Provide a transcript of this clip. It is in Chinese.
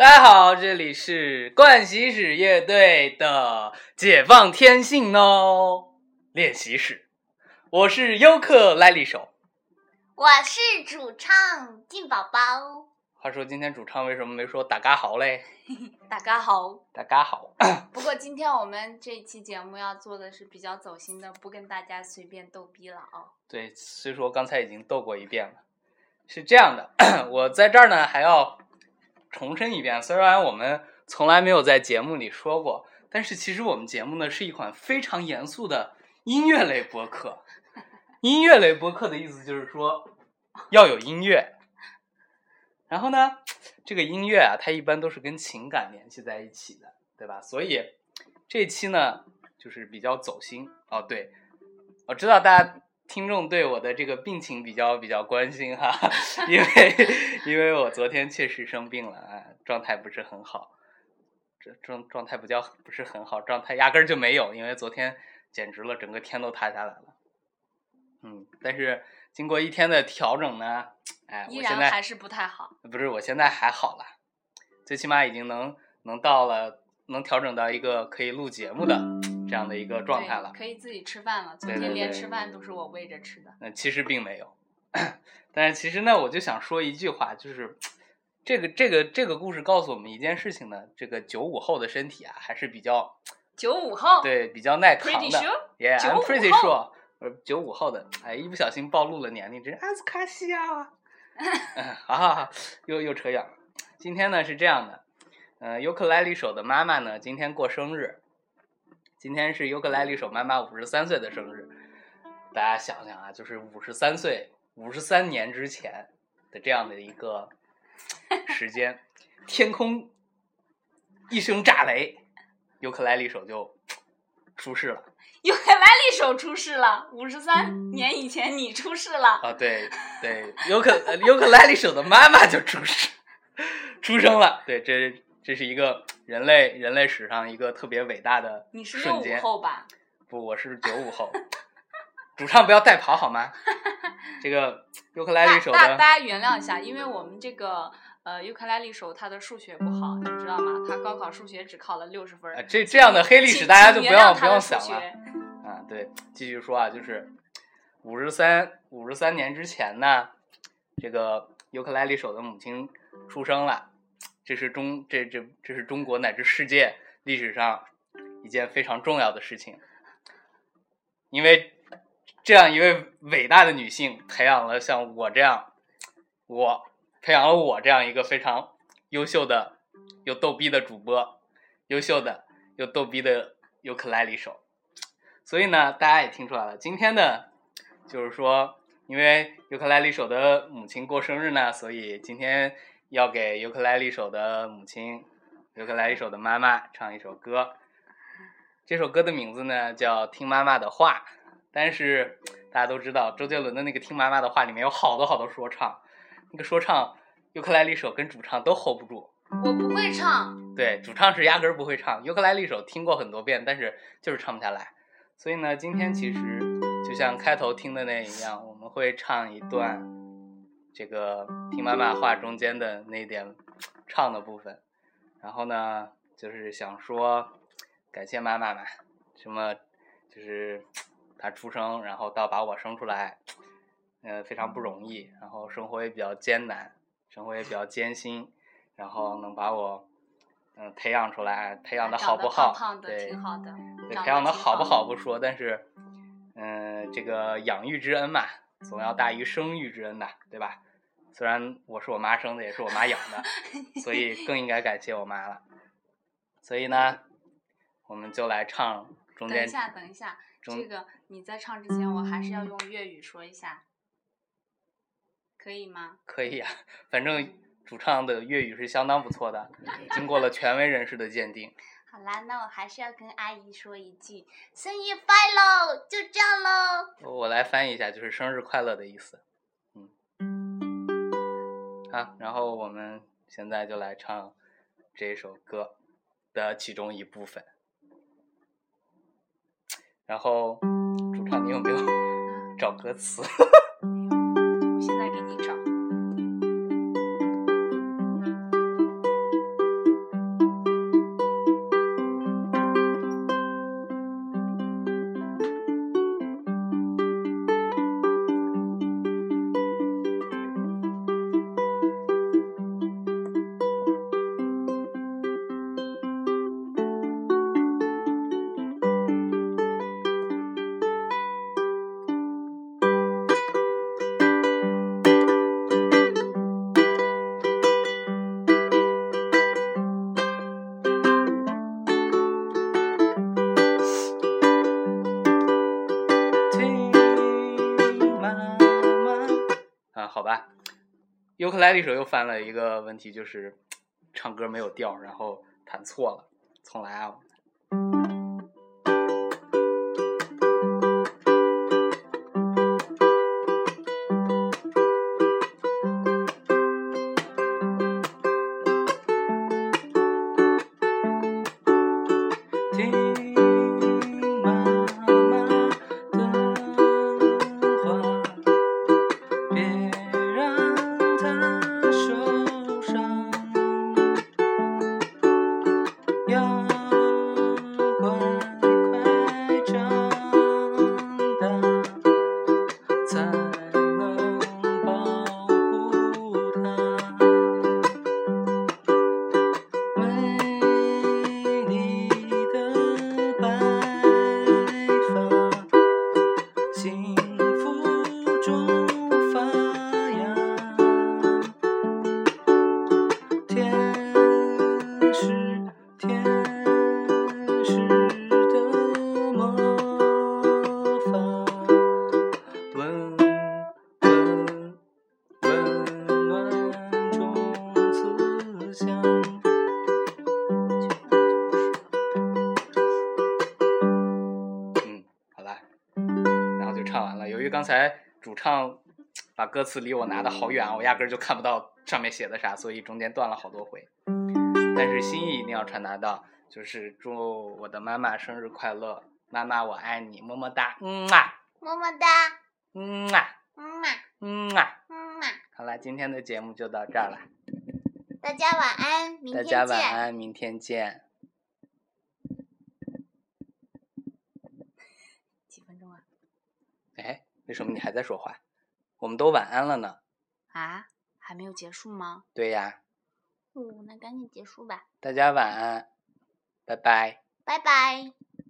家好，这里是冠希使乐队的解放天性哦练习室，我是尤克莱利手。我是主唱静宝宝。话说今天主唱为什么没说大家好嘞？大家好，大家好。不过今天我们这期节目要做的是比较走心的，不跟大家随便逗逼了啊。对，虽说刚才已经逗过一遍了，是这样的，我在这儿呢还要重申一遍，虽然我们从来没有在节目里说过，但是其实我们节目呢是一款非常严肃的音乐类播客。音乐类播客的意思就是说要有音乐。然后呢，这个音乐啊，它一般都是跟情感联系在一起的，对吧？所以这期呢，就是比较走心哦。对，我知道大家听众对我的这个病情比较比较关心哈，因为因为我昨天确实生病了啊，状态不是很好，这状状态不叫不是很好，状态压根儿就没有，因为昨天简直了，整个天都塌下来了。嗯，但是经过一天的调整呢。哎，依然还是不太好。不是，我现在还好了，最起码已经能能到了，能调整到一个可以录节目的这样的一个状态了。可以自己吃饭了，昨天连吃饭都是我喂着吃的。那其实并没有，但是其实呢，我就想说一句话，就是这个这个这个故事告诉我们一件事情呢，这个九五后的身体啊还是比较 九五后对比较耐扛的。Yeah，I'm pretty sure，呃，九五后的，哎，一不小心暴露了年龄，真阿斯卡西亚。好好好，又又扯远了。今天呢是这样的，嗯，尤克莱里手的妈妈呢今天过生日，今天是尤克莱里手妈妈五十三岁的生日。大家想想啊，就是五十三岁，五十三年之前的这样的一个 时间，天空一声炸雷，尤克莱里手就出事了。尤克莱里手出事了，五十三年以前你出事了啊！对对，尤克尤克莱里手的妈妈就出事，出生了。对，这这是一个人类人类史上一个特别伟大的你是六五后吧？不，我是九五后。主唱不要带跑好吗？这个尤克莱里手的，大大家原谅一下，因为我们这个。呃，尤克莱里手他的数学不好，你知道吗？他高考数学只考了六十分。这这样的黑历史大家就不要不要想了。啊，对，继续说啊，就是五十三五十三年之前呢，这个尤克莱里手的母亲出生了，这是中这这这是中国乃至世界历史上一件非常重要的事情，因为这样一位伟大的女性培养了像我这样我。培养了我这样一个非常优秀的、又逗逼的主播，优秀的又逗逼的尤克莱里手。所以呢，大家也听出来了，今天的，就是说，因为尤克莱里手的母亲过生日呢，所以今天要给尤克莱里手的母亲、尤克莱里手的妈妈唱一首歌。这首歌的名字呢叫《听妈妈的话》，但是大家都知道，周杰伦的那个《听妈妈的话》里面有好多好多说唱。那个说唱，尤克莱里手跟主唱都 hold 不住。我不会唱。对，主唱是压根儿不会唱。尤克莱里手听过很多遍，但是就是唱不下来。所以呢，今天其实就像开头听的那一样，我们会唱一段这个听妈妈话中间的那点唱的部分。然后呢，就是想说感谢妈妈嘛，什么就是 她出生，然后到把我生出来。呃，非常不容易，然后生活也比较艰难，生活也比较艰辛，然后能把我嗯培养出来，培养的好不好？对，挺好的。对，培养的好不好不说，但是嗯，这个养育之恩嘛，总要大于生育之恩的，对吧？虽然我是我妈生的，也是我妈养的，所以更应该感谢我妈了。所以呢，我们就来唱中间。等一下，等一下，这个你在唱之前，我还是要用粤语说一下。可以吗？可以呀，反正主唱的粤语是相当不错的，经过了权威人士的鉴定。好啦，那我还是要跟阿姨说一句生日快乐，就这样喽。我来翻译一下，就是生日快乐的意思。嗯，好，然后我们现在就来唱这首歌的其中一部分。然后，主唱，你有没有 找歌词？好吧。尤克莱里手又犯了一个问题，就是唱歌没有调，然后弹错了，重来啊。刚才主唱把歌词离我拿的好远，我压根儿就看不到上面写的啥，所以中间断了好多回。但是心意一定要传达到，就是祝我的妈妈生日快乐，妈妈我爱你，么么哒，嗯啊，么么哒，嗯啊，嗯啊，嗯啊，嗯啊。好了，今天的节目就到这儿了，大家晚安，明天见。大家晚安，明天见。几分钟啊？哎。为什么你还在说话？我们都晚安了呢。啊，还没有结束吗？对呀。哦，那赶紧结束吧。大家晚安，拜拜。拜拜。